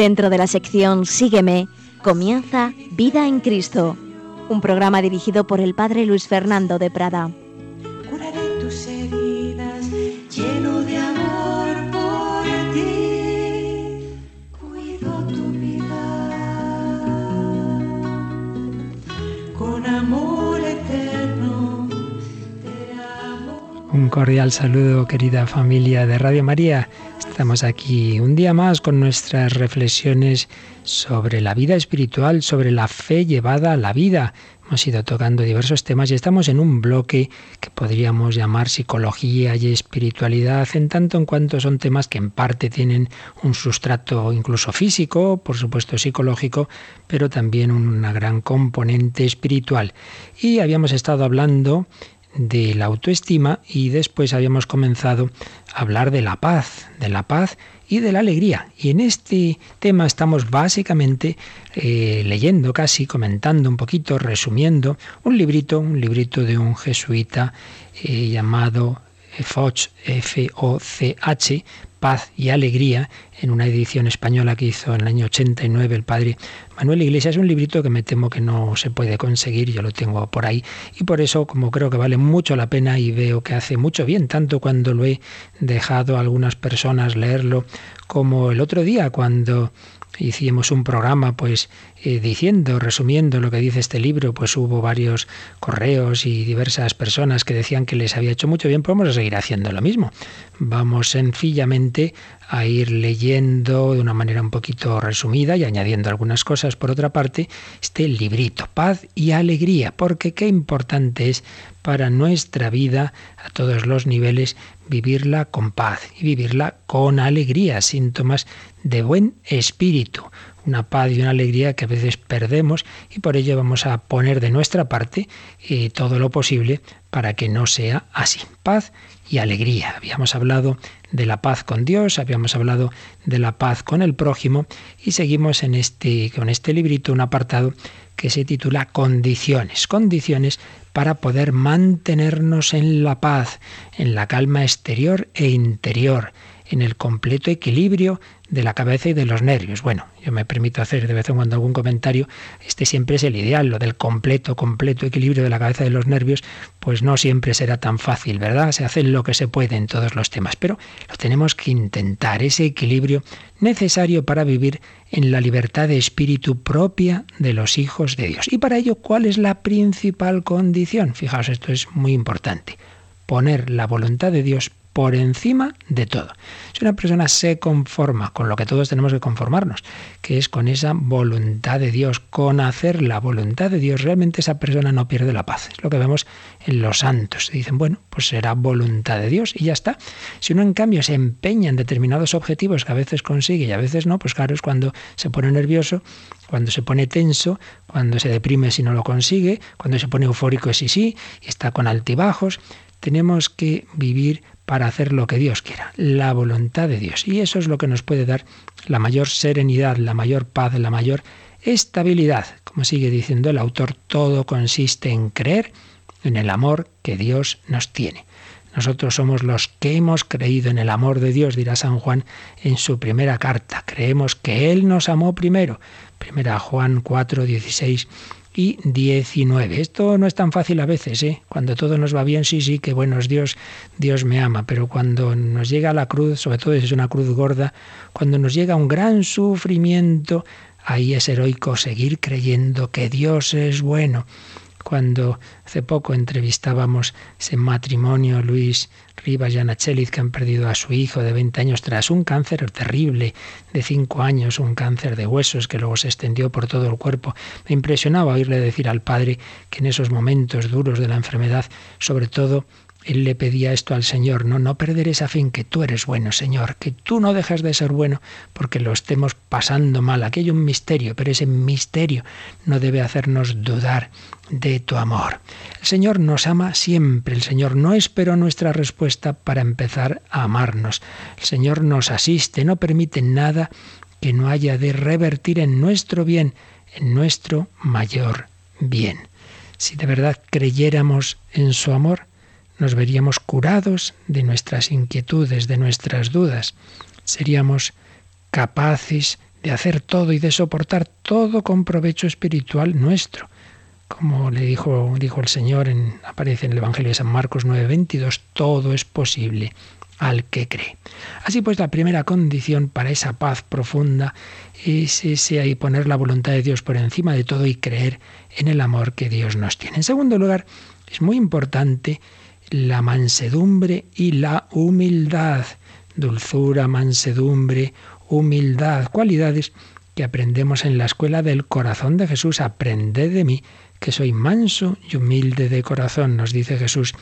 Dentro de la sección Sígueme, comienza Vida en Cristo, un programa dirigido por el Padre Luis Fernando de Prada. Un cordial saludo, querida familia de Radio María. Estamos aquí un día más con nuestras reflexiones sobre la vida espiritual, sobre la fe llevada a la vida. Hemos ido tocando diversos temas y estamos en un bloque que podríamos llamar psicología y espiritualidad, en tanto en cuanto son temas que en parte tienen un sustrato incluso físico, por supuesto psicológico, pero también una gran componente espiritual. Y habíamos estado hablando de la autoestima y después habíamos comenzado a hablar de la paz, de la paz y de la alegría. Y en este tema estamos básicamente eh, leyendo casi, comentando un poquito, resumiendo un librito, un librito de un jesuita eh, llamado Foch, F-O-C-H, Paz y Alegría, en una edición española que hizo en el año 89 el padre Manuel Iglesias. Es un librito que me temo que no se puede conseguir, yo lo tengo por ahí, y por eso, como creo que vale mucho la pena y veo que hace mucho bien, tanto cuando lo he dejado a algunas personas leerlo, como el otro día cuando hicimos un programa pues eh, diciendo, resumiendo lo que dice este libro, pues hubo varios correos y diversas personas que decían que les había hecho mucho bien, pues vamos a seguir haciendo lo mismo. Vamos sencillamente a ir leyendo de una manera un poquito resumida y añadiendo algunas cosas por otra parte, este librito, paz y alegría, porque qué importante es para nuestra vida a todos los niveles vivirla con paz y vivirla con alegría, síntomas de buen espíritu, una paz y una alegría que a veces perdemos y por ello vamos a poner de nuestra parte eh, todo lo posible para que no sea así. Paz y alegría. Habíamos hablado de la paz con Dios, habíamos hablado de la paz con el prójimo y seguimos en este con este librito un apartado que se titula Condiciones, condiciones para poder mantenernos en la paz, en la calma exterior e interior, en el completo equilibrio de la cabeza y de los nervios. Bueno, yo me permito hacer de vez en cuando algún comentario, este siempre es el ideal, lo del completo, completo equilibrio de la cabeza y de los nervios, pues no siempre será tan fácil, ¿verdad? Se hace lo que se puede en todos los temas, pero lo tenemos que intentar, ese equilibrio necesario para vivir en la libertad de espíritu propia de los hijos de Dios. Y para ello, ¿cuál es la principal condición? Fijaos, esto es muy importante. Poner la voluntad de Dios por encima de todo. Si una persona se conforma con lo que todos tenemos que conformarnos, que es con esa voluntad de Dios, con hacer la voluntad de Dios, realmente esa persona no pierde la paz. Es lo que vemos en los santos. Dicen, bueno, pues será voluntad de Dios y ya está. Si uno en cambio se empeña en determinados objetivos que a veces consigue y a veces no, pues claro, es cuando se pone nervioso, cuando se pone tenso, cuando se deprime si no lo consigue, cuando se pone eufórico si sí, y está con altibajos. Tenemos que vivir para hacer lo que Dios quiera, la voluntad de Dios. Y eso es lo que nos puede dar la mayor serenidad, la mayor paz, la mayor estabilidad. Como sigue diciendo el autor, todo consiste en creer en el amor que Dios nos tiene. Nosotros somos los que hemos creído en el amor de Dios, dirá San Juan en su primera carta. Creemos que Él nos amó primero. Primera Juan 4, 16 y 19. Esto no es tan fácil a veces, ¿eh? Cuando todo nos va bien, sí, sí, que bueno Dios, Dios me ama, pero cuando nos llega la cruz, sobre todo si es una cruz gorda, cuando nos llega un gran sufrimiento, ahí es heroico seguir creyendo que Dios es bueno cuando hace poco entrevistábamos ese matrimonio, Luis Rivas y Ana Cheliz, que han perdido a su hijo de 20 años tras un cáncer terrible de 5 años, un cáncer de huesos que luego se extendió por todo el cuerpo. Me impresionaba oírle decir al padre que en esos momentos duros de la enfermedad, sobre todo él le pedía esto al Señor, no, no perder esa fe en que tú eres bueno, Señor, que tú no dejas de ser bueno porque lo estemos pasando mal. Aquí hay un misterio, pero ese misterio no debe hacernos dudar de tu amor. El Señor nos ama siempre, el Señor no esperó nuestra respuesta para empezar a amarnos. El Señor nos asiste, no permite nada que no haya de revertir en nuestro bien, en nuestro mayor bien. Si de verdad creyéramos en su amor, nos veríamos curados de nuestras inquietudes, de nuestras dudas. Seríamos capaces de hacer todo y de soportar todo con provecho espiritual nuestro. Como le dijo, dijo el Señor, en, aparece en el Evangelio de San Marcos 9:22, todo es posible al que cree. Así pues, la primera condición para esa paz profunda es ese ahí poner la voluntad de Dios por encima de todo y creer en el amor que Dios nos tiene. En segundo lugar, es muy importante la mansedumbre y la humildad. Dulzura, mansedumbre, humildad, cualidades que aprendemos en la escuela del corazón de Jesús. Aprended de mí, que soy manso y humilde de corazón, nos dice Jesús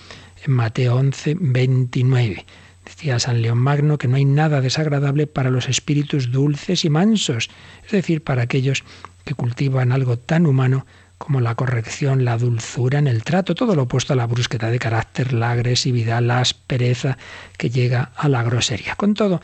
en Mateo 11, 29. Decía San León Magno que no hay nada desagradable para los espíritus dulces y mansos, es decir, para aquellos que cultivan algo tan humano como la corrección, la dulzura en el trato, todo lo opuesto a la brusquedad de carácter, la agresividad, la aspereza que llega a la grosería. Con todo,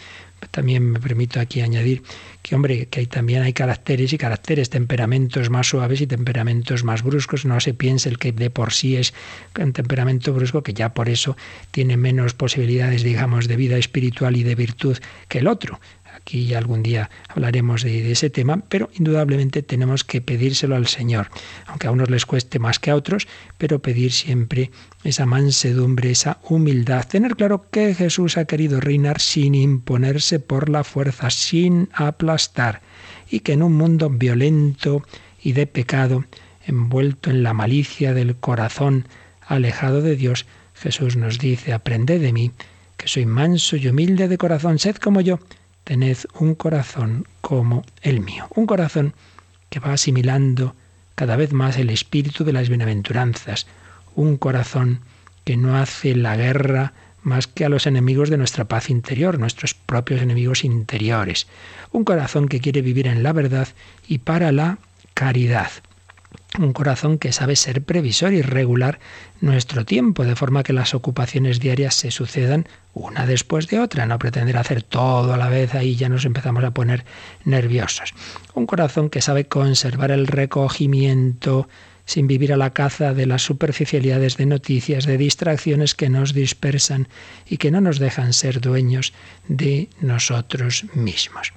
también me permito aquí añadir que, hombre, que hay, también hay caracteres y caracteres, temperamentos más suaves y temperamentos más bruscos. No se piense el que de por sí es un temperamento brusco, que ya por eso tiene menos posibilidades, digamos, de vida espiritual y de virtud que el otro. Aquí algún día hablaremos de, ese tema, pero indudablemente tenemos que pedírselo al Señor, aunque a unos les cueste más que a otros, pero pedir siempre esa mansedumbre, esa humildad, tener claro que Jesús ha querido reinar sin imponerse por la fuerza, sin aplastar, y que en un mundo violento y de pecado, envuelto en la malicia del corazón, alejado de Dios, Jesús nos dice, aprended de mí, que soy manso y humilde de corazón, sed como yo, tened un corazón como el mío, un corazón que va asimilando cada vez más el espíritu de las bienaventuranzas, un corazón que no hace la guerra más que a los enemigos de nuestra paz interior, nuestros propios enemigos interiores, un corazón que quiere vivir en la verdad y para la caridad, un corazón que sabe ser previsor y regular nuestro tiempo, de forma que las ocupaciones diarias se sucedan una después de otra, no pretender hacer todo a la vez, ahí ya nos empezamos a poner nerviosos. Un corazón que sabe conservar el recogimiento sin vivir a la caza de las superficialidades de noticias, de distracciones que nos dispersan y que no nos dejan ser dueños de nosotros mismos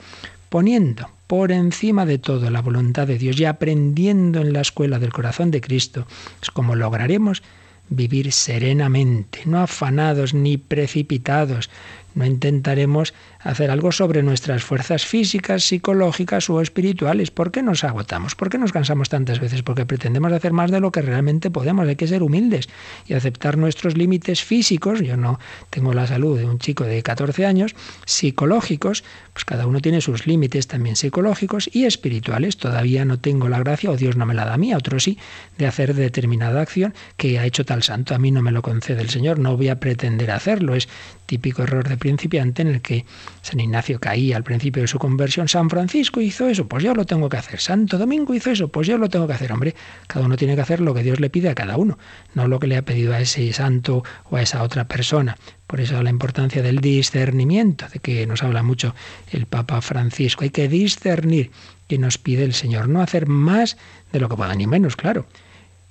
poniendo por encima de todo la voluntad de Dios y aprendiendo en la escuela del corazón de Cristo, es como lograremos vivir serenamente, no afanados ni precipitados, no intentaremos hacer algo sobre nuestras fuerzas físicas, psicológicas o espirituales. ¿Por qué nos agotamos? ¿Por qué nos cansamos tantas veces? Porque pretendemos hacer más de lo que realmente podemos. Hay que ser humildes y aceptar nuestros límites físicos. Yo no tengo la salud de un chico de 14 años. Psicológicos, pues cada uno tiene sus límites también psicológicos y espirituales. Todavía no tengo la gracia, o Dios no me la da a mí, a otro sí, de hacer determinada acción que ha hecho tal santo. A mí no me lo concede el Señor. No voy a pretender hacerlo. Es típico error de principiante en el que San Ignacio caía al principio de su conversión. San Francisco hizo eso, pues yo lo tengo que hacer. Santo Domingo hizo eso, pues yo lo tengo que hacer. Hombre, cada uno tiene que hacer lo que Dios le pide a cada uno, no lo que le ha pedido a ese santo o a esa otra persona. Por eso la importancia del discernimiento, de que nos habla mucho el Papa Francisco. Hay que discernir que nos pide el Señor, no hacer más de lo que pueda, ni menos, claro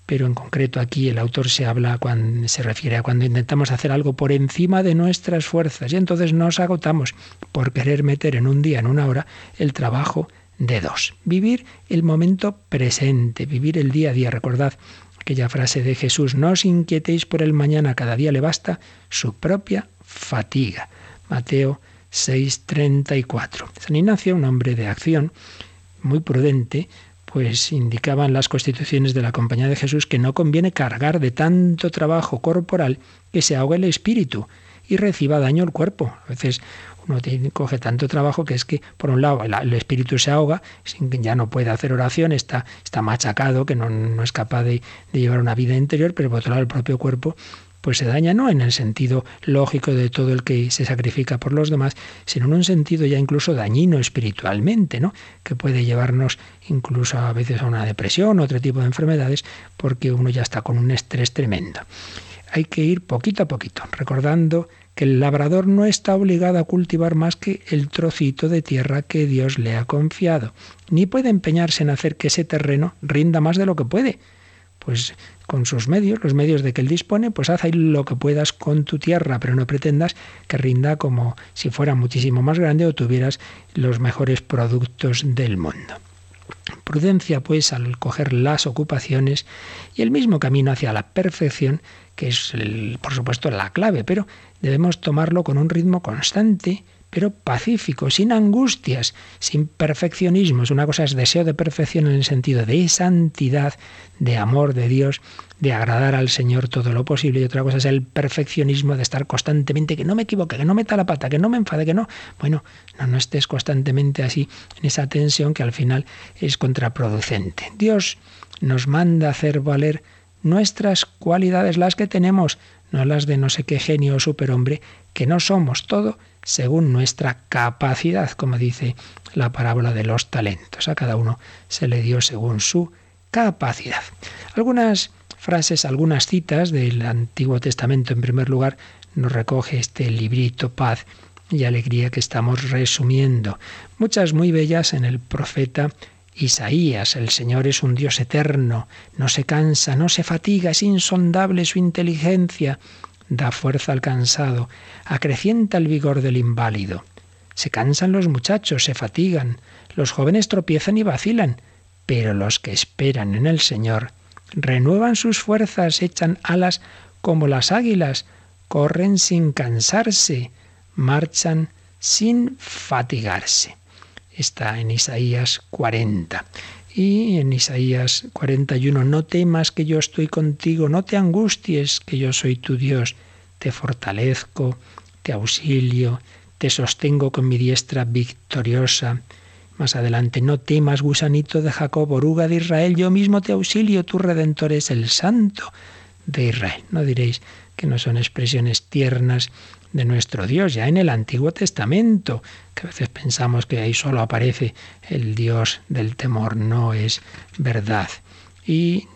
pero en concreto aquí el autor se habla cuando se refiere a cuando intentamos hacer algo por encima de nuestras fuerzas y entonces nos agotamos por querer meter en un día, en una hora, el trabajo de dos. Vivir el momento presente, vivir el día a día. Recordad aquella frase de Jesús, no os inquietéis por el mañana, cada día le basta su propia fatiga. Mateo 6:34. San Ignacio, un hombre de acción, muy prudente, pues indicaban las constituciones de la Compañía de Jesús que no conviene cargar de tanto trabajo corporal que se ahogue el espíritu y reciba daño el cuerpo. A veces uno coge tanto trabajo que es que, por un lado, el, espíritu se ahoga, ya no puede hacer oración, está, está machacado, que no, no es capaz de, de, llevar una vida interior, pero por otro lado, el propio cuerpo pues se daña no en el sentido lógico de todo el que se sacrifica por los demás, sino en un sentido ya incluso dañino espiritualmente, ¿no? Que puede llevarnos incluso a veces a una depresión, otro tipo de enfermedades, porque uno ya está con un estrés tremendo. Hay que ir poquito a poquito, recordando que el labrador no está obligado a cultivar más que el trocito de tierra que Dios le ha confiado, ni puede empeñarse en hacer que ese terreno rinda más de lo que puede pues con sus medios, los medios de que él dispone, pues haz ahí lo que puedas con tu tierra, pero no pretendas que rinda como si fuera muchísimo más grande o tuvieras los mejores productos del mundo. Prudencia, pues, al coger las ocupaciones y el mismo camino hacia la perfección, que es, por supuesto, la clave, pero debemos tomarlo con un ritmo constante, pero pacífico, sin angustias, sin perfeccionismos. Una cosa es deseo de perfección en el sentido de santidad, de amor de Dios, de agradar al Señor todo lo posible, y otra cosa es el perfeccionismo de estar constantemente, que no me equivoque, que no meta la pata, que no me enfade, que no. Bueno, no, no estés constantemente así en esa tensión que al final es contraproducente. Dios nos manda hacer valer nuestras cualidades, las que tenemos, no las de no sé qué genio o superhombre, que no somos todo según nuestra capacidad, como dice la parábola de los talentos. A cada uno se le dio según su capacidad. Algunas frases, algunas citas del Antiguo Testamento, en primer lugar, nos recoge este librito Paz y Alegría que estamos resumiendo. Muchas muy bellas en el profeta Isaías, el Señor es un Dios eterno, no se cansa, no se fatiga, es insondable su inteligencia, da fuerza al cansado, acrecienta el vigor del inválido. Se cansan los muchachos, se fatigan, los jóvenes tropiezan y vacilan, pero los que esperan en el Señor renuevan sus fuerzas, echan alas como las águilas, corren sin cansarse, marchan sin fatigarse. Está en Isaías 40. Y en Isaías 41, no temas que yo estoy contigo, no te angusties que yo soy tu Dios, te fortalezco, te auxilio, te sostengo con mi diestra victoriosa. Más adelante, no temas, gusanito de Jacob, oruga de Israel, yo mismo te auxilio, tu redentor es el santo de Israel. No diréis que no son expresiones tiernas de nuestro Dios, ya en el Antiguo Testamento, que a veces pensamos que ahí solo aparece el Dios del temor, no es verdad. Y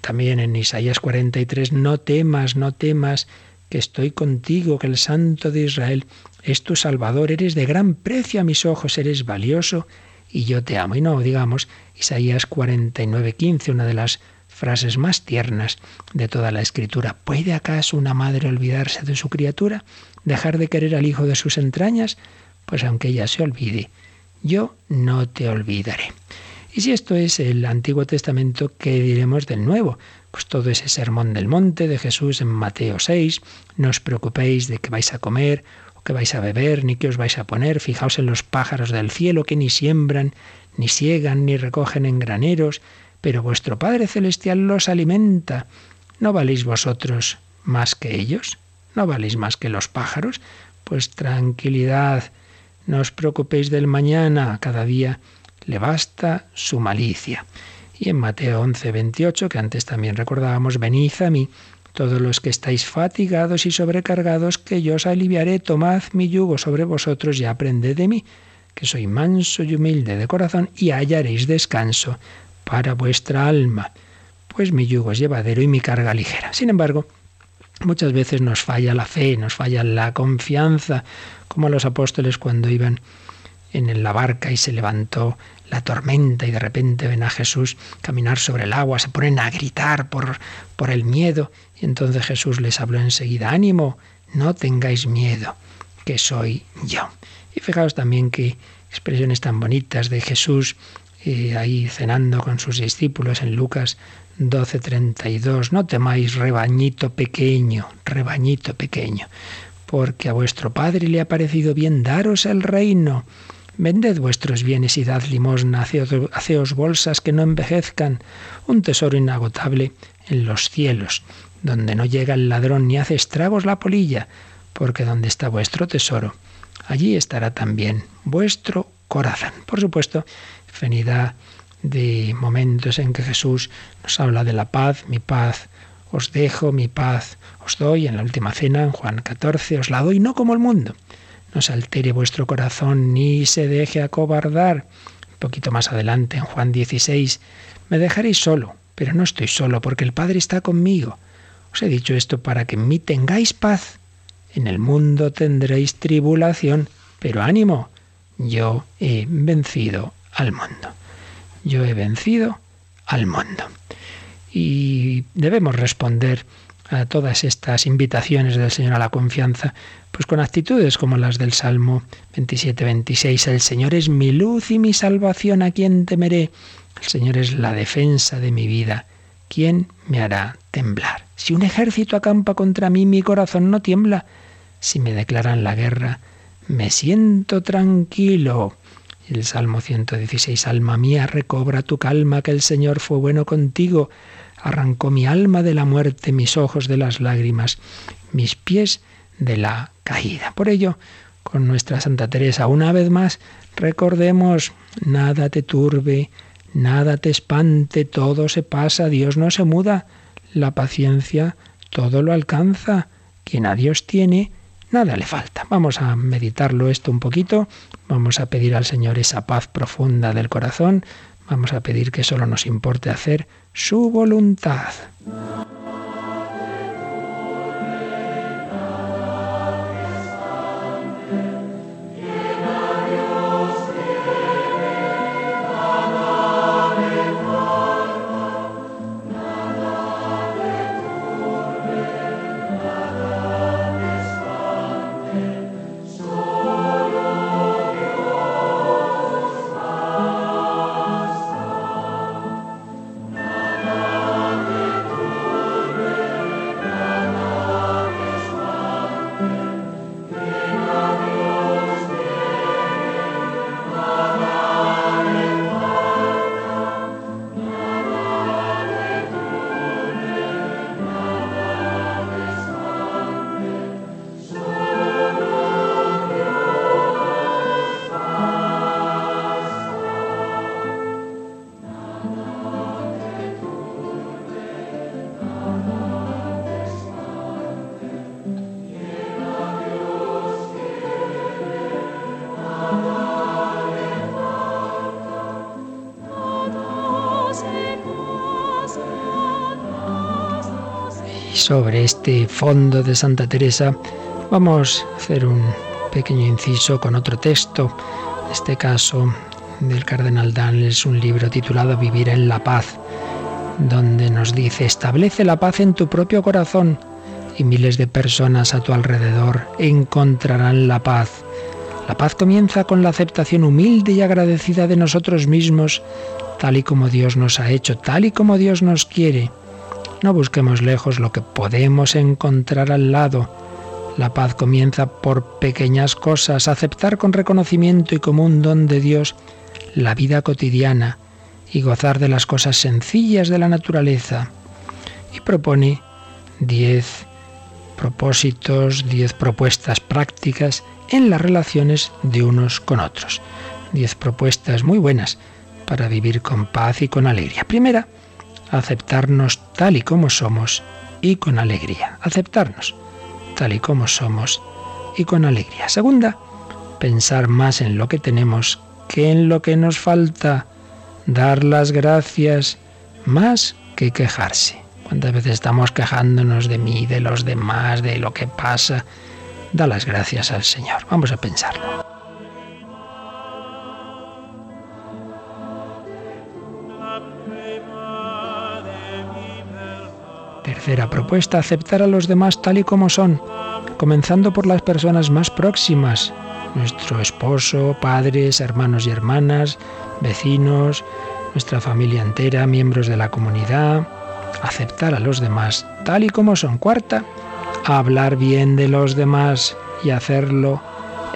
también en Isaías 43, no temas, no temas, que estoy contigo, que el Santo de Israel es tu Salvador, eres de gran precio a mis ojos, eres valioso y yo te amo. Y no digamos Isaías 49, 15, una de las frases más tiernas de toda la escritura. ¿Puede acaso una madre olvidarse de su criatura? ¿Dejar de querer al hijo de sus entrañas? Pues aunque ella se olvide, yo no te olvidaré. Y si esto es el Antiguo Testamento, ¿qué diremos del Nuevo? Pues todo ese sermón del monte de Jesús en Mateo 6, no os preocupéis de qué vais a comer o qué vais a beber, ni qué os vais a poner, fijaos en los pájaros del cielo que ni siembran, ni siegan, ni recogen en graneros, pero vuestro Padre Celestial los alimenta. ¿No valéis vosotros más que ellos? ¿No valéis más que los pájaros? Pues tranquilidad, no os preocupéis del mañana, cada día le basta su malicia. Y en Mateo 11, 28, que antes también recordábamos, venid a mí, todos los que estáis fatigados y sobrecargados, que yo os aliviaré, tomad mi yugo sobre vosotros y aprended de mí, que soy manso y humilde de corazón, y hallaréis descanso, para vuestra alma, pues mi yugo es llevadero y mi carga ligera. Sin embargo, muchas veces nos falla la fe, nos falla la confianza, como los apóstoles cuando iban en la barca y se levantó la tormenta y de repente ven a Jesús caminar sobre el agua, se ponen a gritar por, por el miedo y entonces Jesús les habló enseguida, ánimo, no tengáis miedo, que soy yo. Y fijaos también que expresiones tan bonitas de Jesús ahí cenando con sus discípulos en Lucas 12:32, no temáis rebañito pequeño, rebañito pequeño, porque a vuestro Padre le ha parecido bien daros el reino. Vended vuestros bienes y dad limosna, haceos bolsas que no envejezcan, un tesoro inagotable en los cielos, donde no llega el ladrón ni hace estragos la polilla, porque donde está vuestro tesoro, allí estará también vuestro corazón. Por supuesto, infinidad de momentos en que Jesús nos habla de la paz, mi paz os dejo, mi paz os doy, en la última cena, en Juan 14, os la doy no como el mundo. No se altere vuestro corazón ni se deje acobardar. Un poquito más adelante, en Juan 16, me dejaréis solo, pero no estoy solo porque el Padre está conmigo. Os he dicho esto para que en mí tengáis paz. En el mundo tendréis tribulación, pero ánimo, yo he vencido al mundo. Yo he vencido al mundo. y debemos responder a todas estas invitaciones del Señor a la confianza, pues con actitudes como las del Salmo 27-26. El Señor es mi luz y mi salvación, ¿a quién temeré? El Señor es la defensa de mi vida, ¿quién me hará temblar? Si un ejército acampa contra mí, mi corazón no tiembla. Si me declaran la guerra, me siento tranquilo. El Salmo 116, Alma mía, recobra tu calma, que el Señor fue bueno contigo arrancó mi alma de la muerte, mis ojos de las lágrimas, mis pies de la caída. Por ello, con nuestra Santa Teresa, una vez más, recordemos, nada te turbe, nada te espante, todo se pasa, Dios no se muda, la paciencia todo lo alcanza, quien a Dios tiene, nada le falta. Vamos a meditarlo esto un poquito, vamos a pedir al Señor esa paz profunda del corazón, vamos a pedir que solo nos importe hacer su voluntad. Sobre este fondo de Santa Teresa, vamos a hacer un pequeño inciso con otro texto, en este caso del cardenal Dan, es un libro titulado Vivir en la paz, donde nos dice, establece la paz en tu propio corazón y miles de personas a tu alrededor encontrarán la paz. La paz comienza con la aceptación humilde y agradecida de nosotros mismos, tal y como Dios nos ha hecho, tal y como Dios nos quiere. No busquemos lejos lo que podemos encontrar al lado. La paz comienza por pequeñas cosas, aceptar con reconocimiento y como un don de Dios la vida cotidiana y gozar de las cosas sencillas de la naturaleza. Y propone diez propósitos, diez propuestas prácticas en las relaciones de unos con otros. Diez propuestas muy buenas para vivir con paz y con alegría. Primera, aceptarnos tal y como somos y con alegría. Aceptarnos tal y como somos y con alegría. Segunda, pensar más en lo que tenemos que en lo que nos falta. Dar las gracias más que quejarse. ¿Cuántas veces estamos quejándonos de mí, de los demás, de lo que pasa? Da las gracias al Señor. Vamos a pensarlo. Tercera propuesta, aceptar a los demás tal y como son, comenzando por las personas más próximas, nuestro esposo, padres, hermanos y hermanas, vecinos, nuestra familia entera, miembros de la comunidad, aceptar a los demás tal y como son. Cuarta, hablar bien de los demás y hacerlo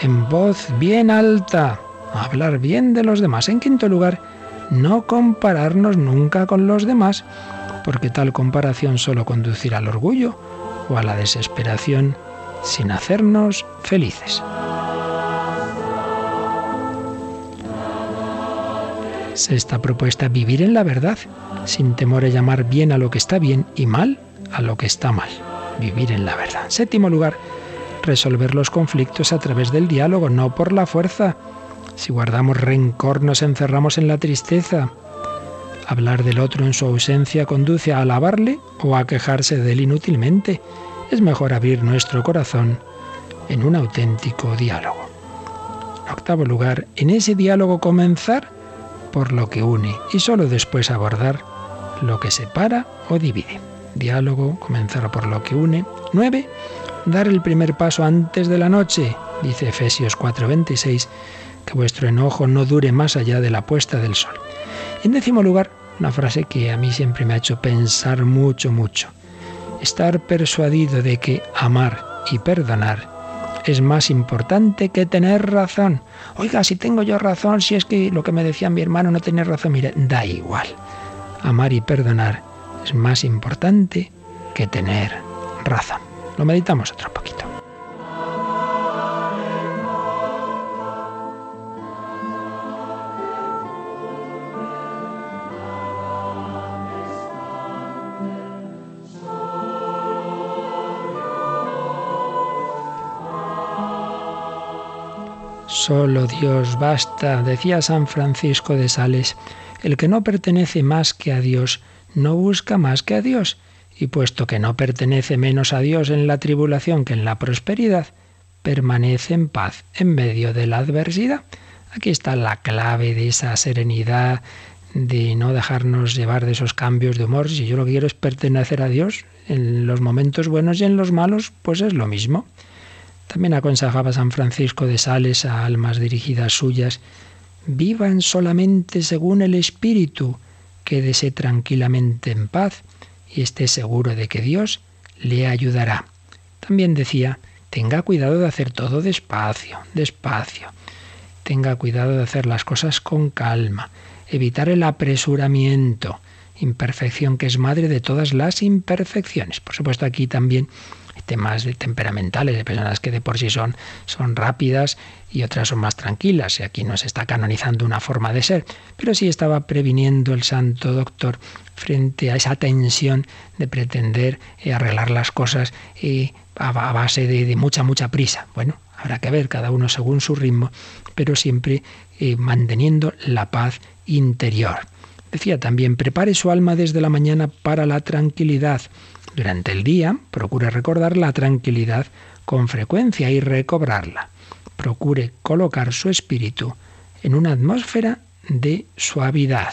en voz bien alta. Hablar bien de los demás. En quinto lugar, no compararnos nunca con los demás porque tal comparación solo conducirá al orgullo o a la desesperación sin hacernos felices. Sexta propuesta, vivir en la verdad, sin temor a llamar bien a lo que está bien y mal a lo que está mal. Vivir en la verdad. Séptimo lugar, resolver los conflictos a través del diálogo, no por la fuerza. Si guardamos rencor nos encerramos en la tristeza. Hablar del otro en su ausencia conduce a alabarle o a quejarse de él inútilmente. Es mejor abrir nuestro corazón en un auténtico diálogo. En octavo lugar, en ese diálogo comenzar por lo que une y solo después abordar lo que separa o divide. Diálogo, comenzar por lo que une. 9. Dar el primer paso antes de la noche, dice Efesios 4:26, que vuestro enojo no dure más allá de la puesta del sol. En décimo lugar, una frase que a mí siempre me ha hecho pensar mucho, mucho. Estar persuadido de que amar y perdonar es más importante que tener razón. Oiga, si tengo yo razón, si es que lo que me decía mi hermano no tiene razón, mire, da igual. Amar y perdonar es más importante que tener razón. Lo meditamos otro poquito. Solo Dios basta, decía San Francisco de Sales. El que no pertenece más que a Dios, no busca más que a Dios. Y puesto que no pertenece menos a Dios en la tribulación que en la prosperidad, permanece en paz en medio de la adversidad. Aquí está la clave de esa serenidad, de no dejarnos llevar de esos cambios de humor. Si yo lo que quiero es pertenecer a Dios, en los momentos buenos y en los malos, pues es lo mismo. También aconsejaba San Francisco de Sales a almas dirigidas suyas, vivan solamente según el Espíritu, quédese tranquilamente en paz y esté seguro de que Dios le ayudará. También decía, tenga cuidado de hacer todo despacio, despacio. Tenga cuidado de hacer las cosas con calma, evitar el apresuramiento, imperfección que es madre de todas las imperfecciones. Por supuesto, aquí también temas temperamentales, de personas que de por sí son, son rápidas y otras son más tranquilas. Y aquí no se está canonizando una forma de ser, pero sí estaba previniendo el santo doctor frente a esa tensión de pretender eh, arreglar las cosas y a, base de, mucha, mucha prisa. Bueno, habrá que ver cada uno según su ritmo, pero siempre eh, manteniendo la paz interior. Decía también, prepare su alma desde la mañana para la tranquilidad. Durante el día, procure recordar la tranquilidad con frecuencia y recobrarla. Procure colocar su espíritu en una atmósfera de suavidad.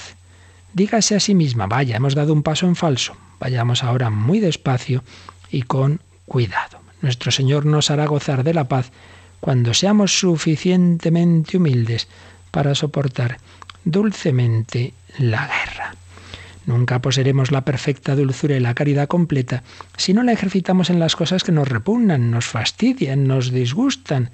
Dígase a sí misma, vaya, hemos dado un paso en falso. Vayamos ahora muy despacio y con cuidado. Nuestro Señor nos hará gozar de la paz cuando seamos suficientemente humildes para soportar dulcemente la guerra. Nunca poseeremos la perfecta dulzura y la caridad completa si no la ejercitamos en las cosas que nos repugnan, nos fastidian, nos disgustan.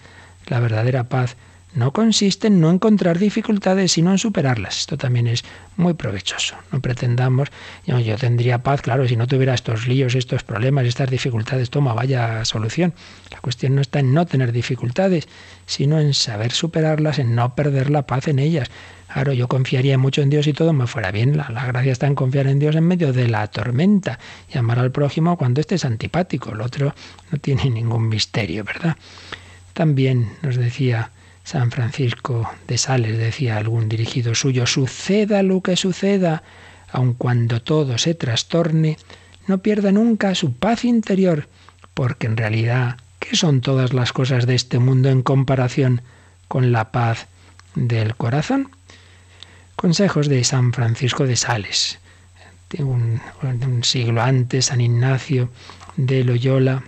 La verdadera paz no consiste en no encontrar dificultades, sino en superarlas. Esto también es muy provechoso. No pretendamos, yo, yo, tendría paz, claro, si no tuviera estos líos, estos problemas, estas dificultades, toma, vaya solución. La cuestión no está en no tener dificultades, sino en saber superarlas, en no perder la paz en ellas. Claro, yo confiaría mucho en Dios y todo me fuera bien. La, gracia está en confiar en Dios en medio de la tormenta y amar al prójimo cuando este es antipático. El otro no tiene ningún misterio, ¿verdad? También nos decía San Francisco de Sales, decía algún dirigido suyo, suceda lo que suceda, aun cuando todo se trastorne, no pierda nunca su paz interior, porque en realidad, ¿qué son todas las cosas de este mundo en comparación con la paz del corazón? Consejos de San Francisco de Sales. Un, un siglo antes, San Ignacio de Loyola,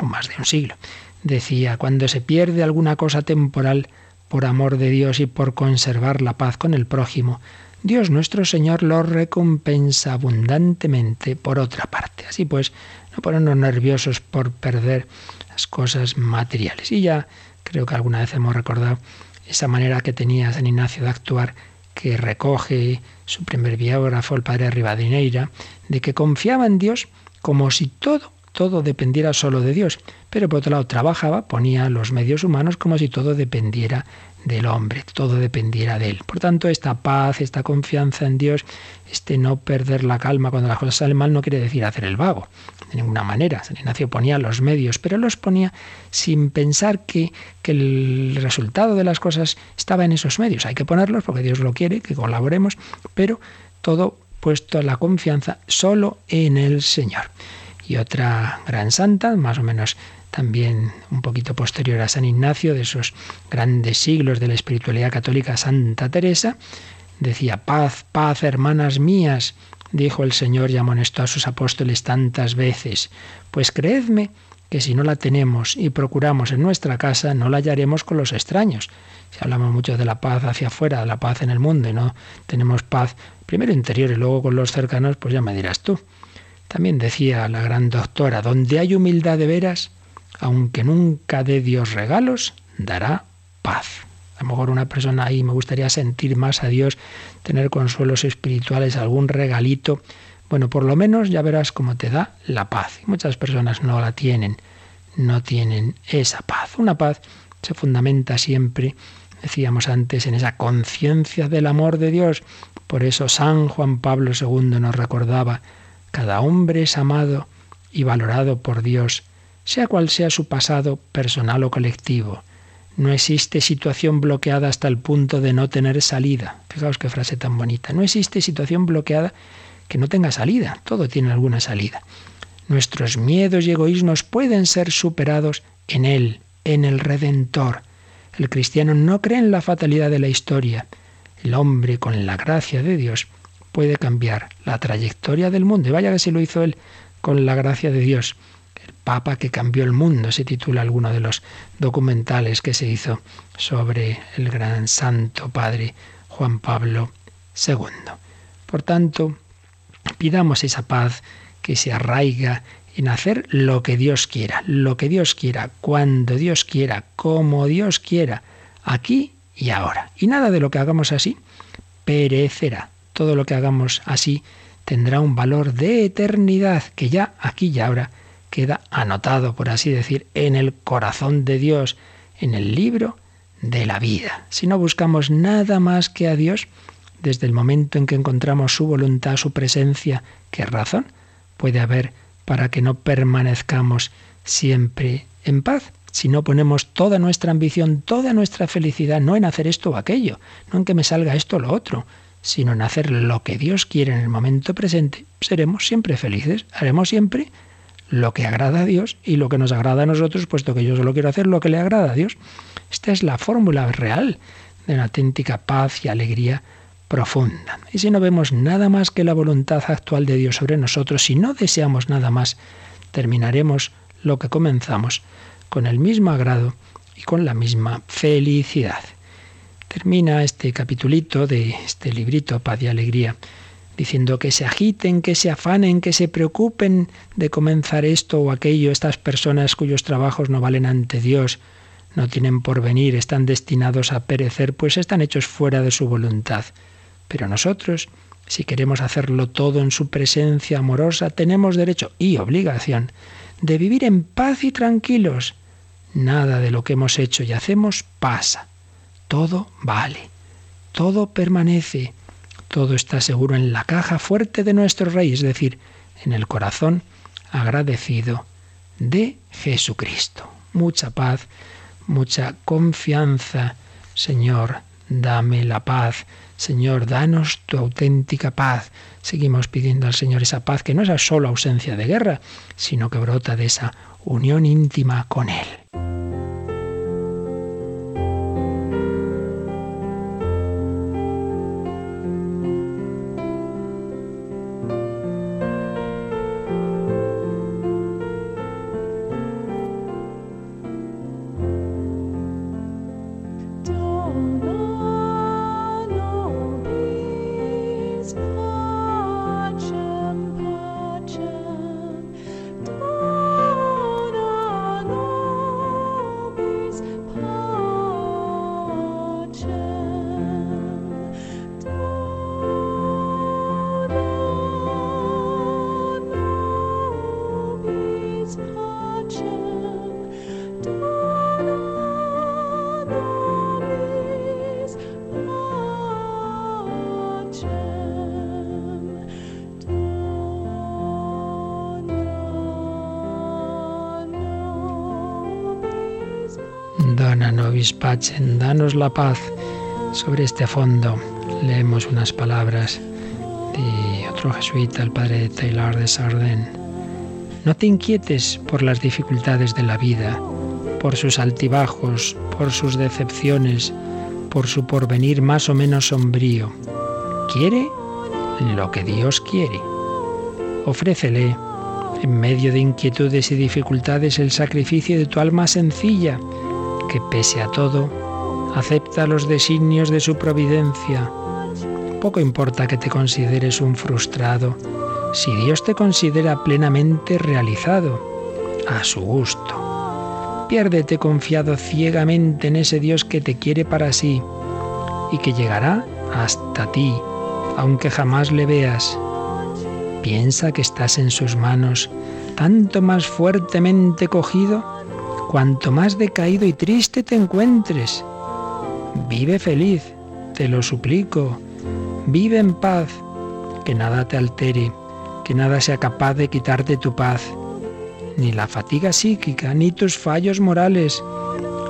o más de un siglo, decía, cuando se pierde alguna cosa temporal por amor de Dios y por conservar la paz con el prójimo, Dios nuestro Señor lo recompensa abundantemente por otra parte. Así pues, no ponernos nerviosos por perder las cosas materiales. Y ya creo que alguna vez hemos recordado esa manera que tenía San Ignacio de actuar que recoge su primer biógrafo, el padre Rivadeneira, de que confiaba en Dios como si todo, todo dependiera solo de Dios. Pero por otro lado trabajaba, ponía los medios humanos como si todo dependiera del hombre, todo dependiera de él. Por tanto, esta paz, esta confianza en Dios, este no perder la calma cuando las cosas salen mal no quiere decir hacer el vago, de ninguna manera. San Ignacio ponía los medios, pero los ponía sin pensar que, que el resultado de las cosas estaba en esos medios. Hay que ponerlos porque Dios lo quiere, que colaboremos, pero todo puesto la confianza solo en el Señor. Y otra gran santa, más o menos también un poquito posterior a San Ignacio, de esos grandes siglos de la espiritualidad católica, Santa Teresa, decía, paz, paz, hermanas mías, dijo el Señor y amonestó a sus apóstoles tantas veces, pues creedme que si no la tenemos y procuramos en nuestra casa, no la hallaremos con los extraños. Si hablamos mucho de la paz hacia afuera, de la paz en el mundo, y no tenemos paz primero interior y luego con los cercanos, pues ya me dirás tú. También decía la gran doctora, donde hay humildad de veras, aunque nunca dé Dios regalos, dará paz. A lo mejor una persona ahí me gustaría sentir más a Dios, tener consuelos espirituales, algún regalito, bueno, por lo menos ya verás cómo te da la paz. Muchas personas no la tienen, no tienen esa paz. Una paz se fundamenta siempre, decíamos antes, en esa conciencia del amor de Dios. Por eso San Juan Pablo II nos recordaba, cada hombre es amado y valorado por Dios, sea cual sea su pasado personal o colectivo. No existe situación bloqueada hasta el punto de no tener salida. Fijaos qué frase tan bonita. No existe situación bloqueada que no tenga salida, todo tiene alguna salida. Nuestros miedos y egoísmos pueden ser superados en Él, en el Redentor. El cristiano no cree en la fatalidad de la historia. El hombre, con la gracia de Dios, puede cambiar la trayectoria del mundo. Y vaya que si lo hizo él con la gracia de Dios. El Papa que cambió el mundo, se titula alguno de los documentales que se hizo sobre el gran santo padre Juan Pablo II. Por tanto, Pidamos esa paz que se arraiga en hacer lo que Dios quiera, lo que Dios quiera, cuando Dios quiera, como Dios quiera, aquí y ahora. Y nada de lo que hagamos así perecerá. Todo lo que hagamos así tendrá un valor de eternidad que ya aquí y ahora queda anotado, por así decir, en el corazón de Dios, en el libro de la vida. Si no buscamos nada más que a Dios, desde el momento en que encontramos su voluntad, su presencia, ¿qué razón puede haber para que no permanezcamos siempre en paz? Si no ponemos toda nuestra ambición, toda nuestra felicidad, no en hacer esto o aquello, no en que me salga esto o lo otro, sino en hacer lo que Dios quiere en el momento presente, seremos siempre felices, haremos siempre lo que agrada a Dios y lo que nos agrada a nosotros, puesto que yo solo quiero hacer lo que le agrada a Dios. Esta es la fórmula real de una auténtica paz y alegría profunda. Y si no vemos nada más que la voluntad actual de Dios sobre nosotros, si no deseamos nada más, terminaremos lo que comenzamos con el mismo agrado y con la misma felicidad. Termina este capitulito de este librito Paz y Alegría diciendo que se agiten, que se afanen, que se preocupen de comenzar esto o aquello, estas personas cuyos trabajos no valen ante Dios, no tienen porvenir, están destinados a perecer, pues están hechos fuera de su voluntad. Pero nosotros, si queremos hacerlo todo en su presencia amorosa, tenemos derecho y obligación de vivir en paz y tranquilos. Nada de lo que hemos hecho y hacemos pasa. Todo vale. Todo permanece. Todo está seguro en la caja fuerte de nuestro Rey, es decir, en el corazón agradecido de Jesucristo. Mucha paz, mucha confianza. Señor, dame la paz. Señor, danos tu auténtica paz. Seguimos pidiendo al Señor esa paz que no es solo ausencia de guerra, sino que brota de esa unión íntima con Él. Danos la paz. Sobre este fondo leemos unas palabras de otro jesuita, el padre Taylor de Sarden. No te inquietes por las dificultades de la vida, por sus altibajos, por sus decepciones, por su porvenir más o menos sombrío. Quiere lo que Dios quiere. Ofrécele, en medio de inquietudes y dificultades, el sacrificio de tu alma sencilla, que pese a todo, acepta los designios de su providencia. Poco importa que te consideres un frustrado, si Dios te considera plenamente realizado, a su gusto. Piérdete confiado ciegamente en ese Dios que te quiere para sí y que llegará hasta ti, aunque jamás le veas. Piensa que estás en sus manos, tanto más fuertemente cogido, cuanto más decaído y triste te encuentres. Vive feliz, te lo suplico. Vive en paz, que nada te altere que nada sea capaz de quitarte tu paz, ni la fatiga psíquica, ni tus fallos morales.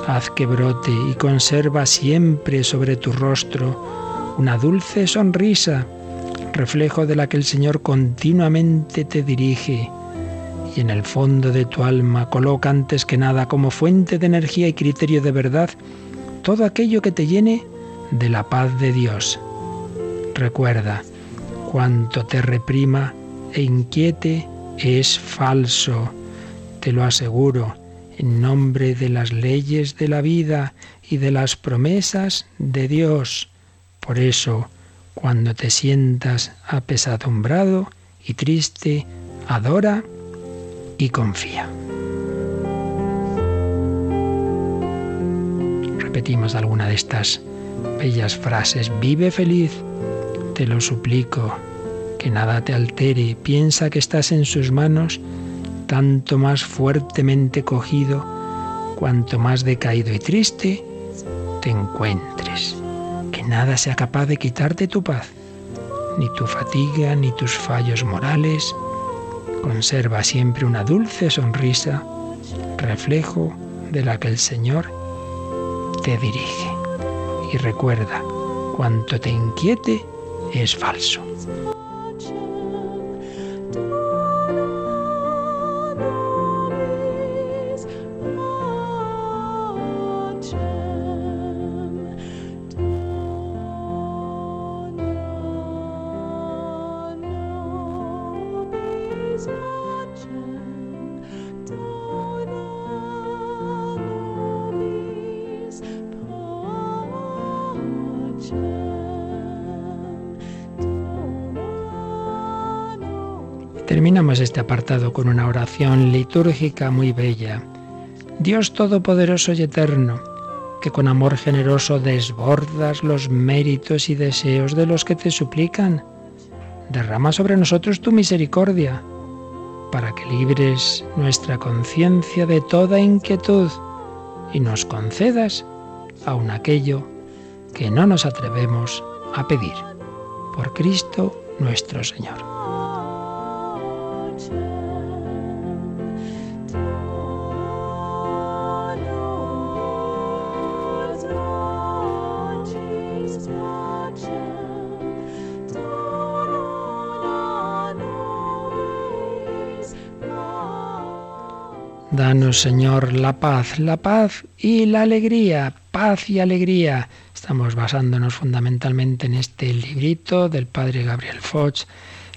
Haz que brote y conserva siempre sobre tu rostro una dulce sonrisa, reflejo de la que el Señor continuamente te dirige. Y en el fondo de tu alma coloca antes que nada como fuente de energía y criterio de verdad todo aquello que te llene de la paz de Dios. Recuerda, cuanto te reprima, e inquiete es falso, te lo aseguro, en nombre de las leyes de la vida y de las promesas de Dios. Por eso, cuando te sientas apesadumbrado y triste, adora y confía. Repetimos alguna de estas bellas frases. Vive feliz, te lo suplico que nada te altere, piensa que estás en sus manos tanto más fuertemente cogido, cuanto más decaído y triste te encuentres. Que nada sea capaz de quitarte tu paz, ni tu fatiga, ni tus fallos morales. Conserva siempre una dulce sonrisa, reflejo de la que el Señor te dirige. Y recuerda, cuanto te inquiete es falso. Este apartado con una oración litúrgica muy bella. Dios Todopoderoso y Eterno, que con amor generoso desbordas los méritos y deseos de los que te suplican, derrama sobre nosotros tu misericordia, para que libres nuestra conciencia de toda inquietud y nos concedas aun aquello que no nos atrevemos a pedir. Por Cristo nuestro Señor. Danos, Señor, la paz, la paz y la alegría, paz y alegría. Estamos basándonos fundamentalmente en este librito del padre Gabriel Foch,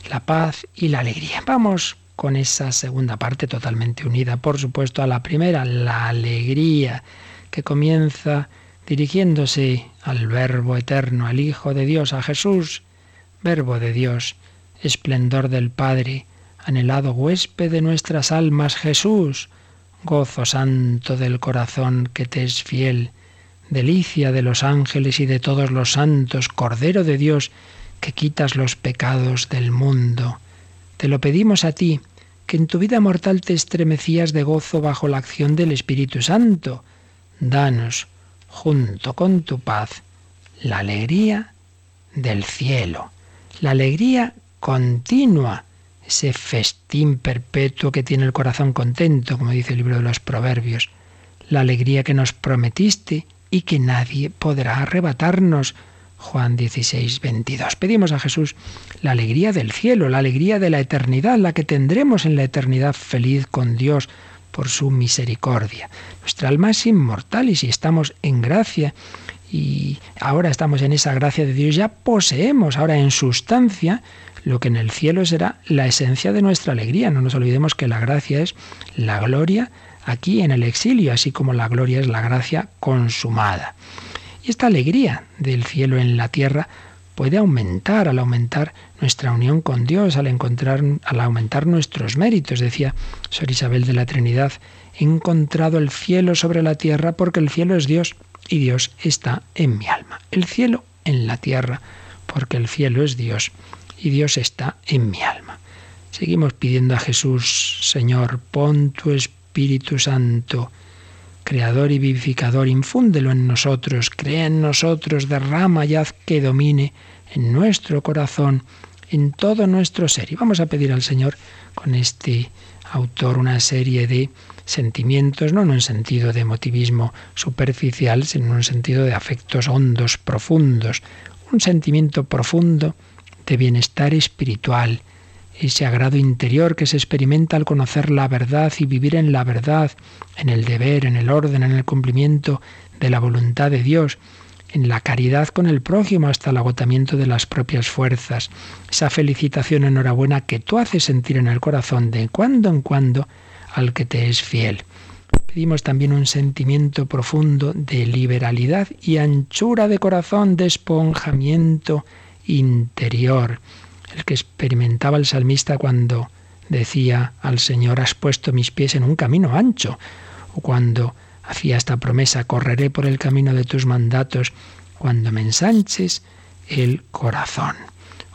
la paz y la alegría. Vamos con esa segunda parte totalmente unida, por supuesto, a la primera, la alegría, que comienza dirigiéndose al Verbo eterno, al Hijo de Dios, a Jesús, Verbo de Dios, esplendor del Padre, anhelado huésped de nuestras almas, Jesús, gozo santo del corazón que te es fiel, delicia de los ángeles y de todos los santos, Cordero de Dios, que quitas los pecados del mundo. Te lo pedimos a ti, que en tu vida mortal te estremecías de gozo bajo la acción del Espíritu Santo. Danos, junto con tu paz, la alegría del cielo, la alegría continua ese festín perpetuo que tiene el corazón contento, como dice el libro de los Proverbios, la alegría que nos prometiste y que nadie podrá arrebatarnos. Juan 16, 22. Pedimos a Jesús la alegría del cielo, la alegría de la eternidad, la que tendremos en la eternidad feliz con Dios por su misericordia. Nuestra alma es inmortal y si estamos en gracia y ahora estamos en esa gracia de Dios, ya poseemos ahora en sustancia lo que en el cielo será la esencia de nuestra alegría. No nos olvidemos que la gracia es la gloria aquí en el exilio, así como la gloria es la gracia consumada. Y esta alegría del cielo en la tierra puede aumentar al aumentar nuestra unión con Dios, al encontrar, al aumentar nuestros méritos. Decía Sor Isabel de la Trinidad, he encontrado el cielo sobre la tierra porque el cielo es Dios y Dios está en mi alma. El cielo en la tierra porque el cielo es Dios y Dios está en mi alma. Seguimos pidiendo a Jesús, Señor, pon tu Espíritu Santo Creador y vivificador, infúndelo en nosotros, crea en nosotros, derrama y haz que domine en nuestro corazón, en todo nuestro ser. Y vamos a pedir al Señor con este autor una serie de sentimientos, no en un sentido de emotivismo superficial, sino en un sentido de afectos hondos, profundos, un sentimiento profundo de bienestar espiritual, ese agrado interior que se experimenta al conocer la verdad y vivir en la verdad, en el deber, en el orden, en el cumplimiento de la voluntad de Dios, en la caridad con el prójimo hasta el agotamiento de las propias fuerzas, esa felicitación enhorabuena que tú haces sentir en el corazón de cuando en cuando al que te es fiel. Pedimos también un sentimiento profundo de liberalidad y anchura de corazón, de esponjamiento interior el que experimentaba el salmista cuando decía al Señor, has puesto mis pies en un camino ancho, o cuando hacía esta promesa, correré por el camino de tus mandatos, cuando me ensanches el corazón.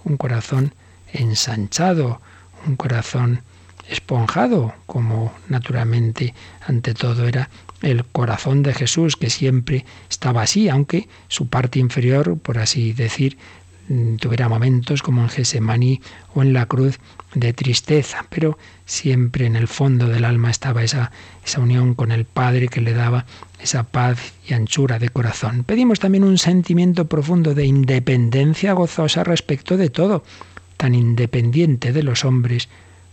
Un corazón ensanchado, un corazón esponjado, como naturalmente ante todo era el corazón de Jesús, que siempre estaba así, aunque su parte inferior, por así decir, tuviera momentos como en Gesemaní o en la cruz de tristeza, pero siempre en el fondo del alma estaba esa, esa unión con el Padre que le daba esa paz y anchura de corazón. Pedimos también un sentimiento profundo de independencia gozosa respecto de todo, tan independiente de los hombres,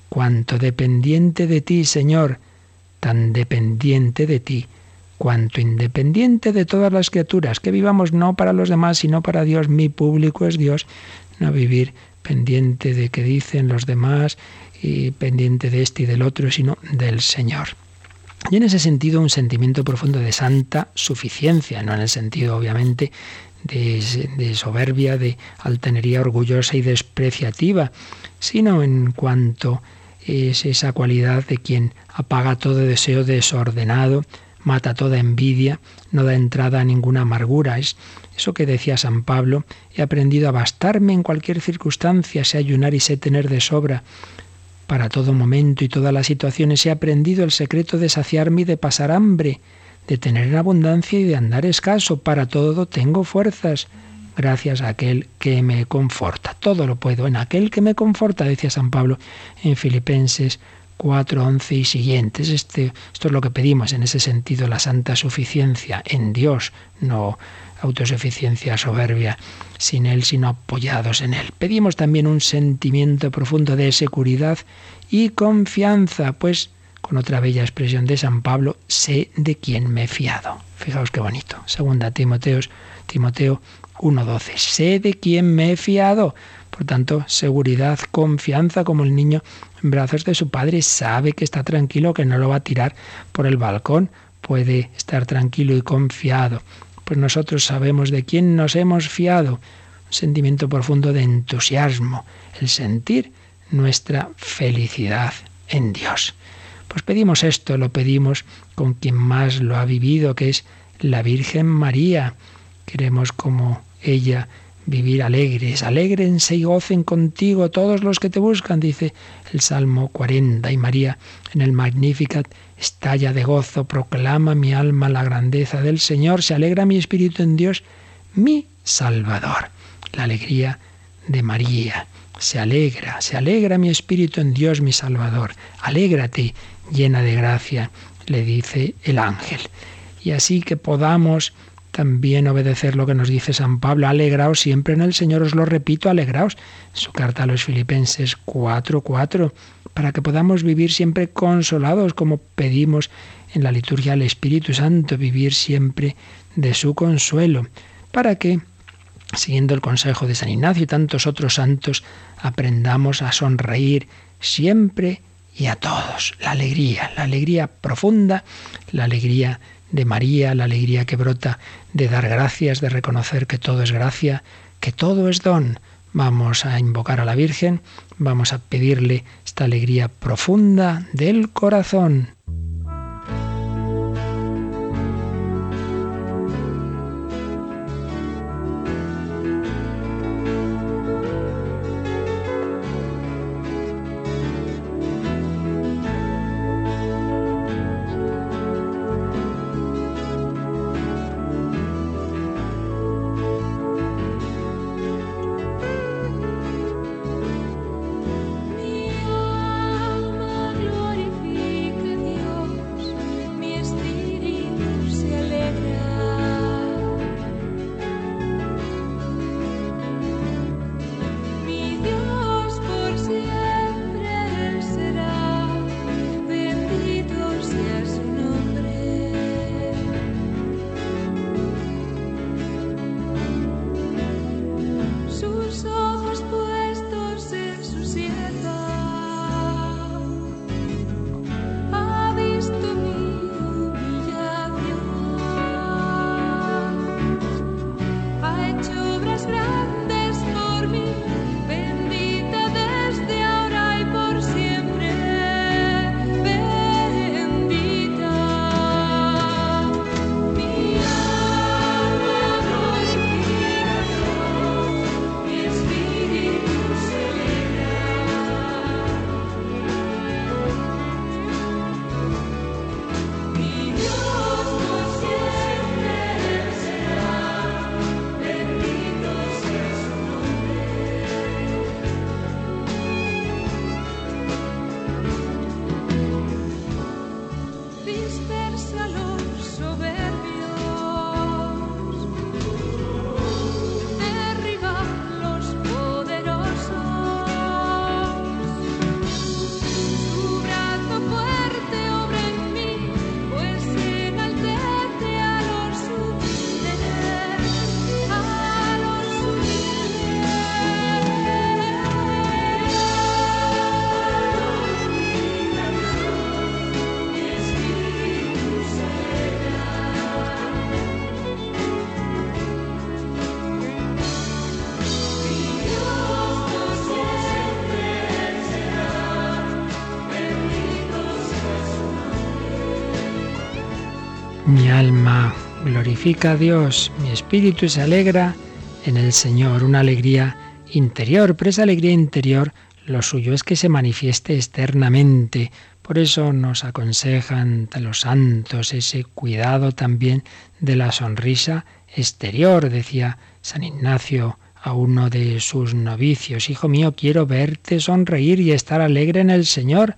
cuanto dependiente de ti, Señor, tan dependiente de ti cuanto independiente de todas las criaturas, que vivamos no para los demás, sino para Dios, mi público es Dios, no vivir pendiente de qué dicen los demás y pendiente de este y del otro, sino del Señor. Y en ese sentido un sentimiento profundo de santa suficiencia, no en el sentido obviamente de, de, soberbia, de altanería orgullosa y despreciativa, sino en cuanto es esa cualidad de quien apaga todo deseo desordenado, mata toda envidia, no da entrada a ninguna amargura. Es eso que decía San Pablo, he aprendido a bastarme en cualquier circunstancia, sé ayunar y sé tener de sobra. Para todo momento y todas las situaciones he aprendido el secreto de saciarme y de pasar hambre, de tener en abundancia y de andar escaso. Para todo tengo fuerzas, gracias a aquel que me conforta. Todo lo puedo en aquel que me conforta, decía San Pablo en Filipenses 4, 11 y siguientes. Este, esto es lo que pedimos en ese sentido, la santa suficiencia en Dios, no autosuficiencia soberbia sin Él, sino apoyados en Él. Pedimos también un sentimiento profundo de seguridad y confianza, pues con otra bella expresión de San Pablo, sé de quién me he fiado. Fijaos qué bonito. Segunda Timoteos, Timoteo 1.12. Sé de quién me he fiado. Por tanto, seguridad, confianza, como el niño en brazos de su padre sabe que está tranquilo, que no lo va a tirar por el balcón, puede estar tranquilo y confiado. Pues nosotros sabemos de quién nos hemos fiado. Un sentimiento profundo de entusiasmo, el sentir nuestra felicidad en Dios. Pues pedimos esto, lo pedimos con quien más lo ha vivido, que es la Virgen María. Queremos como ella vivir alegres. Alégrense y gocen contigo todos los que te buscan, dice el Salmo 40. Y María en el Magnificat estalla de gozo, proclama mi alma la grandeza del Señor, se alegra mi espíritu en Dios, mi Salvador. La alegría de María. Se alegra, se alegra mi espíritu en Dios mi Salvador. Alégrate, llena de gracia, le dice el ángel. Y así que podamos también obedecer lo que nos dice San Pablo, alegraos siempre en el Señor, os lo repito, alegraos. Su carta a los Filipenses 4:4, para que podamos vivir siempre consolados como pedimos en la liturgia al Espíritu Santo, vivir siempre de su consuelo. para que, siguiendo el consejo de San Ignacio y tantos otros santos, aprendamos a sonreír siempre y a todos. La alegría, la alegría profunda, la alegría de María, la alegría que brota de dar gracias, de reconocer que todo es gracia, que todo es don. Vamos a invocar a la Virgen, vamos a pedirle esta alegría profunda del corazón. Alma glorifica a Dios, mi espíritu se alegra en el Señor, una alegría interior, pero esa alegría interior lo suyo es que se manifieste externamente. Por eso nos aconsejan los santos ese cuidado también de la sonrisa exterior, decía San Ignacio a uno de sus novicios, Hijo mío, quiero verte sonreír y estar alegre en el Señor.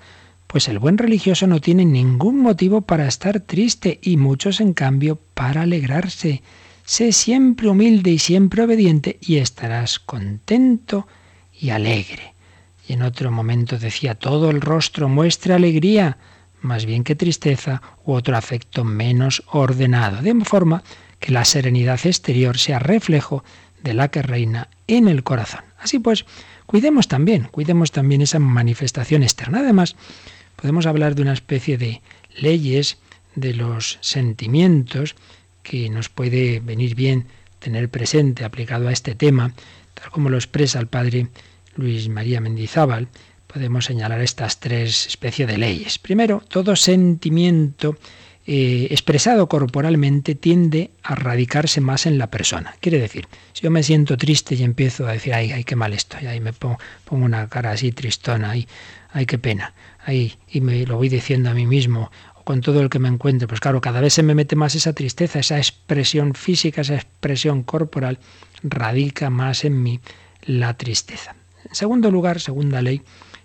Pues el buen religioso no tiene ningún motivo para estar triste y muchos en cambio para alegrarse. Sé siempre humilde y siempre obediente y estarás contento y alegre. Y en otro momento decía, todo el rostro muestra alegría, más bien que tristeza u otro afecto menos ordenado, de forma que la serenidad exterior sea reflejo de la que reina en el corazón. Así pues, cuidemos también, cuidemos también esa manifestación externa. Además, podemos hablar de una especie de leyes de los sentimientos que nos puede venir bien tener presente aplicado a este tema, tal como lo expresa el padre Luis María Mendizábal, podemos señalar estas tres especies de leyes. Primero, todo sentimiento eh, expresado corporalmente tiende a radicarse más en la persona. Quiere decir, si yo me siento triste y empiezo a decir, ay, ay, qué mal estoy, ahí me pongo, pongo una cara así tristona, ay, ay, qué pena, ahí, y me lo voy diciendo a mí mismo, o con todo el que me encuentre, pues claro, cada vez se me mete más esa tristeza, esa expresión física, esa expresión corporal, radica más en mí la tristeza. En segundo lugar, segunda ley,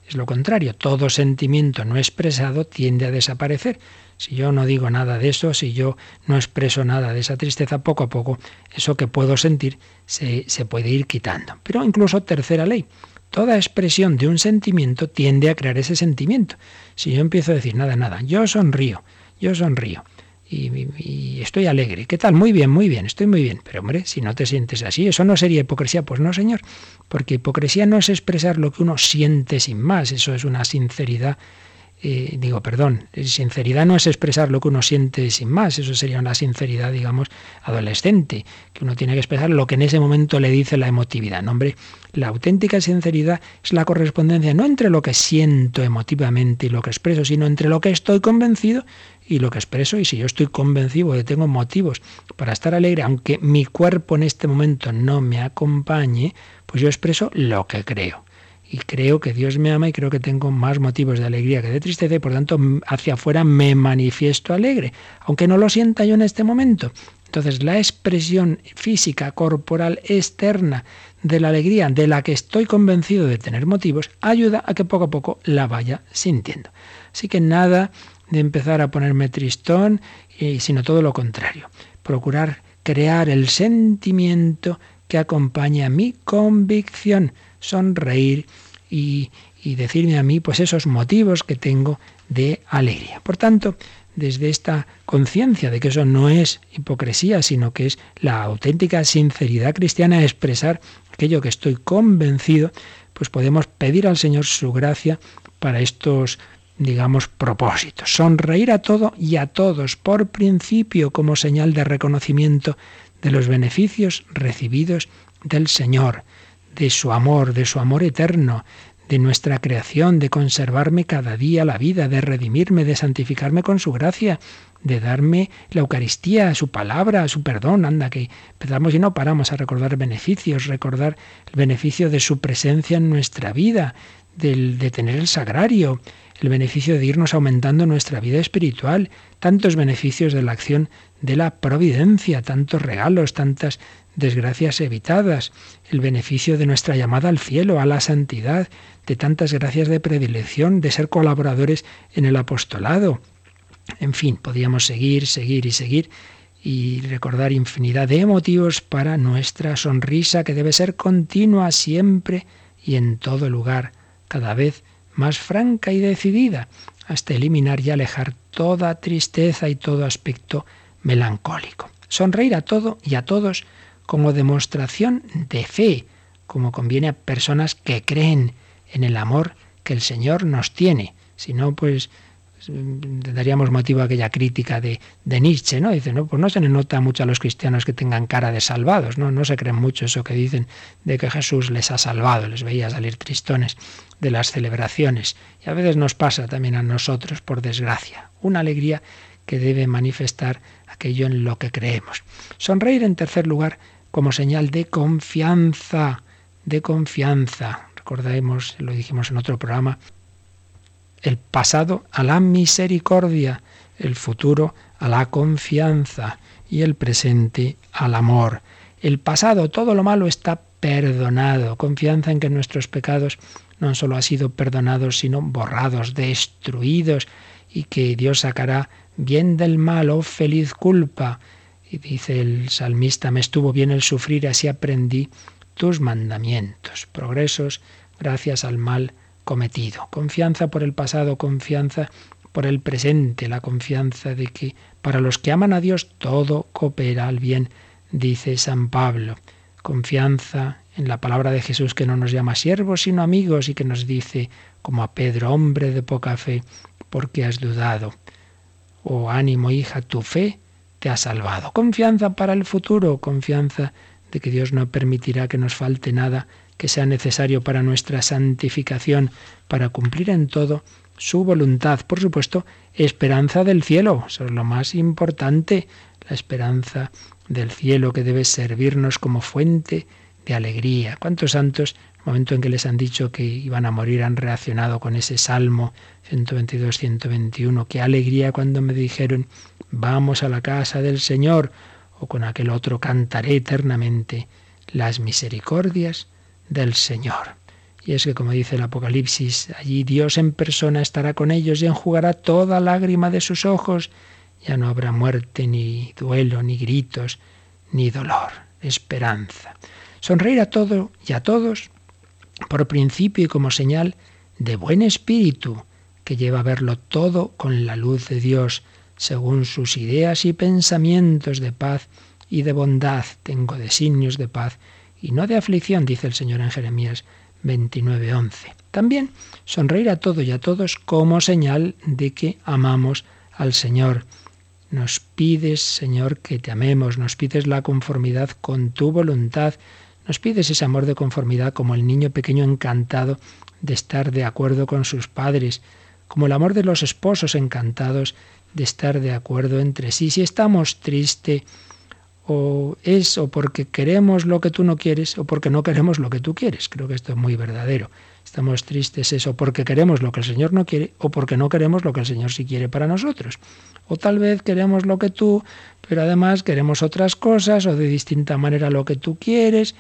es lo contrario, todo sentimiento no expresado tiende a desaparecer. Si yo no digo nada de eso, si yo no expreso nada de esa tristeza, poco a poco eso que puedo sentir se, se puede ir quitando. Pero incluso tercera ley, Toda expresión de un sentimiento tiende a crear ese sentimiento. Si yo empiezo a decir nada, nada, yo sonrío, yo sonrío, y, estoy alegre. ¿Qué tal? Muy bien, muy bien, estoy muy bien. Pero hombre, si no te sientes así, eso no sería hipocresía. Pues no, señor, porque hipocresía no es expresar lo que uno siente sin más, eso es una sinceridad eh, digo, perdón, sinceridad no es expresar lo que uno siente sin más, eso sería una sinceridad, digamos, adolescente, que uno tiene que expresar lo que en ese momento le dice la emotividad. No, hombre, la auténtica sinceridad es la correspondencia no entre lo que siento emotivamente y lo que expreso, sino entre lo que estoy convencido y lo que expreso. Y si yo estoy convencido de que tengo motivos para estar alegre, aunque mi cuerpo en este momento no me acompañe, pues yo expreso lo que creo y creo que Dios me ama y creo que tengo más motivos de alegría que de tristeza y por tanto hacia afuera me manifiesto alegre, aunque no lo sienta yo en este momento. Entonces la expresión física, corporal, externa de la alegría de la que estoy convencido de tener motivos ayuda a que poco a poco la vaya sintiendo. Así que nada de empezar a ponerme tristón, sino todo lo contrario. Procurar crear el sentimiento que acompaña mi convicción sonreír y, decirme a mí pues esos motivos que tengo de alegría. Por tanto, desde esta conciencia de que eso no es hipocresía, sino que es la auténtica sinceridad cristiana expresar aquello que estoy convencido, pues podemos pedir al Señor su gracia para estos digamos, propósitos. Sonreír a todo y a todos por principio como señal de reconocimiento de los beneficios recibidos del Señor de su amor, de su amor eterno, de nuestra creación, de conservarme cada día la vida, de redimirme, de santificarme con su gracia, de darme la Eucaristía, su palabra, su perdón. Anda, que empezamos y no paramos a recordar beneficios, recordar el beneficio de su presencia en nuestra vida, del, de tener el sagrario, el beneficio de irnos aumentando nuestra vida espiritual, tantos beneficios de la acción de la providencia, tantos regalos, tantas desgracias evitadas, el beneficio de nuestra llamada al cielo, a la santidad, de tantas gracias de predilección, de ser colaboradores en el apostolado. En fin, podíamos seguir, seguir y seguir y recordar infinidad de motivos para nuestra sonrisa que debe ser continua siempre y en todo lugar, cada vez más franca y decidida, hasta eliminar y alejar toda tristeza y todo aspecto melancólico. Sonreír a todo y a todos como demostración de fe, como conviene a personas que creen en el amor que el Señor nos tiene. Si no, pues daríamos motivo a aquella crítica de, de, Nietzsche, ¿no? Dice, no, pues no se le nota mucho a los cristianos que tengan cara de salvados, ¿no? No se creen mucho eso que dicen de que Jesús les ha salvado, les veía salir tristones de las celebraciones. Y a veces nos pasa también a nosotros, por desgracia, una alegría que debe manifestar aquello en lo que creemos. Sonreír, en tercer lugar, como señal de confianza, de confianza. Recordemos, lo dijimos en otro programa, el pasado a la misericordia, el futuro a la confianza y el presente al amor. El pasado, todo lo malo está perdonado, confianza en que nuestros pecados no solo han sido perdonados, sino borrados, destruidos, y que Dios sacará bien del mal, oh feliz culpa, y dice el salmista, me estuvo bien el sufrir, así aprendí tus mandamientos, progresos gracias al mal cometido. Confianza por el pasado, confianza por el presente, la confianza de que para los que aman a Dios todo coopera al bien, dice San Pablo. Confianza en la palabra de Jesús que no nos llama siervos sino amigos y que nos dice, como a Pedro, hombre de poca fe, porque has dudado. Oh ánimo, hija, tu fe ha salvado. Confianza para el futuro, confianza de que Dios no permitirá que nos falte nada que sea necesario para nuestra santificación, para cumplir en todo su voluntad. Por supuesto, esperanza del cielo, eso es lo más importante, la esperanza del cielo que debe servirnos como fuente de alegría. ¿Cuántos santos, momento en que les han dicho que iban a morir, han reaccionado con ese Salmo 122-121? Qué alegría cuando me dijeron, vamos a la casa del Señor, o con aquel otro cantaré eternamente las misericordias del Señor. Y es que, como dice el Apocalipsis, allí Dios en persona estará con ellos y enjugará toda lágrima de sus ojos. Ya no habrá muerte, ni duelo, ni gritos, ni dolor, esperanza. Sonreír a todo y a todos por principio y como señal de buen espíritu que lleva a verlo todo con la luz de Dios, según sus ideas y pensamientos de paz y de bondad. Tengo designios de paz y no de aflicción, dice el Señor en Jeremías 29:11. También sonreír a todo y a todos como señal de que amamos al Señor. Nos pides, Señor, que te amemos, nos pides la conformidad con tu voluntad, nos pides ese amor de conformidad como el niño pequeño encantado de estar de acuerdo con sus padres, como el amor de los esposos encantados de estar de acuerdo entre sí. Si estamos tristes, o es o porque queremos lo que tú no quieres o porque no queremos lo que tú quieres. Creo que esto es muy verdadero. Estamos tristes eso porque queremos lo que el Señor no quiere o porque no queremos lo que el Señor sí quiere para nosotros. O tal vez queremos lo que tú, pero además queremos otras cosas o de distinta manera lo que tú quieres.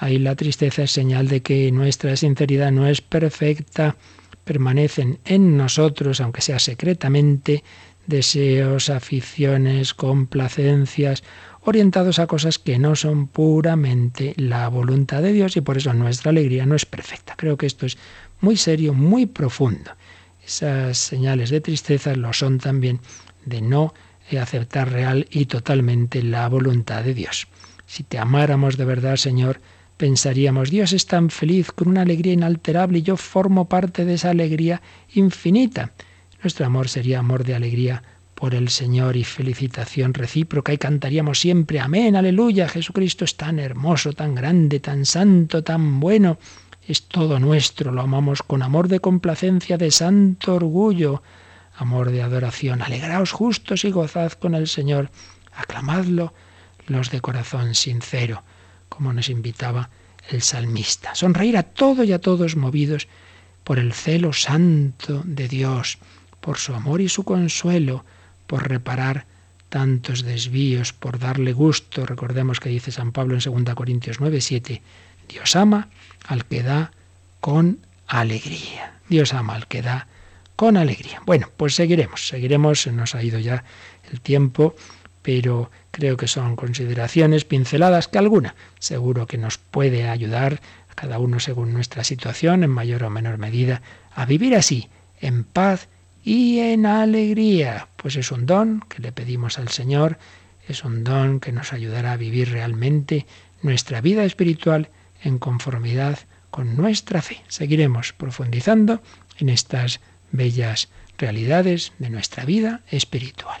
Ahí la tristeza es señal de que nuestra sinceridad no es perfecta. Permanecen en nosotros, aunque sea secretamente, deseos, aficiones, complacencias orientados a cosas que no son puramente la voluntad de Dios y por eso nuestra alegría no es perfecta. Creo que esto es muy serio, muy profundo. Esas señales de tristeza lo son también de no aceptar real y totalmente la voluntad de Dios. Si te amáramos de verdad, Señor, pensaríamos, Dios es tan feliz con una alegría inalterable y yo formo parte de esa alegría infinita. Nuestro amor sería amor de alegría por el Señor y felicitación recíproca y cantaríamos siempre Amén, aleluya, Jesucristo es tan hermoso, tan grande, tan santo, tan bueno. Es todo nuestro, lo amamos con amor de complacencia, de santo orgullo, amor de adoración. Alegraos justos y gozad con el Señor, aclamadlo los de corazón sincero, como nos invitaba el salmista. Sonreír a todo y a todos movidos por el celo santo de Dios, por su amor y su consuelo, por reparar tantos desvíos, por darle gusto. Recordemos que dice San Pablo en 2 Corintios 9, 7, Dios ama al que da con alegría. Dios ama al que da con alegría. Bueno, pues seguiremos, seguiremos, se nos ha ido ya el tiempo, pero creo que son consideraciones pinceladas que alguna seguro que nos puede ayudar a cada uno según nuestra situación, en mayor o menor medida, a vivir así, en paz y en alegría. Pues es un don que le pedimos al Señor, es un don que nos ayudará a vivir realmente nuestra vida espiritual en conformidad con nuestra fe. Seguiremos profundizando en estas bellas realidades de nuestra vida espiritual.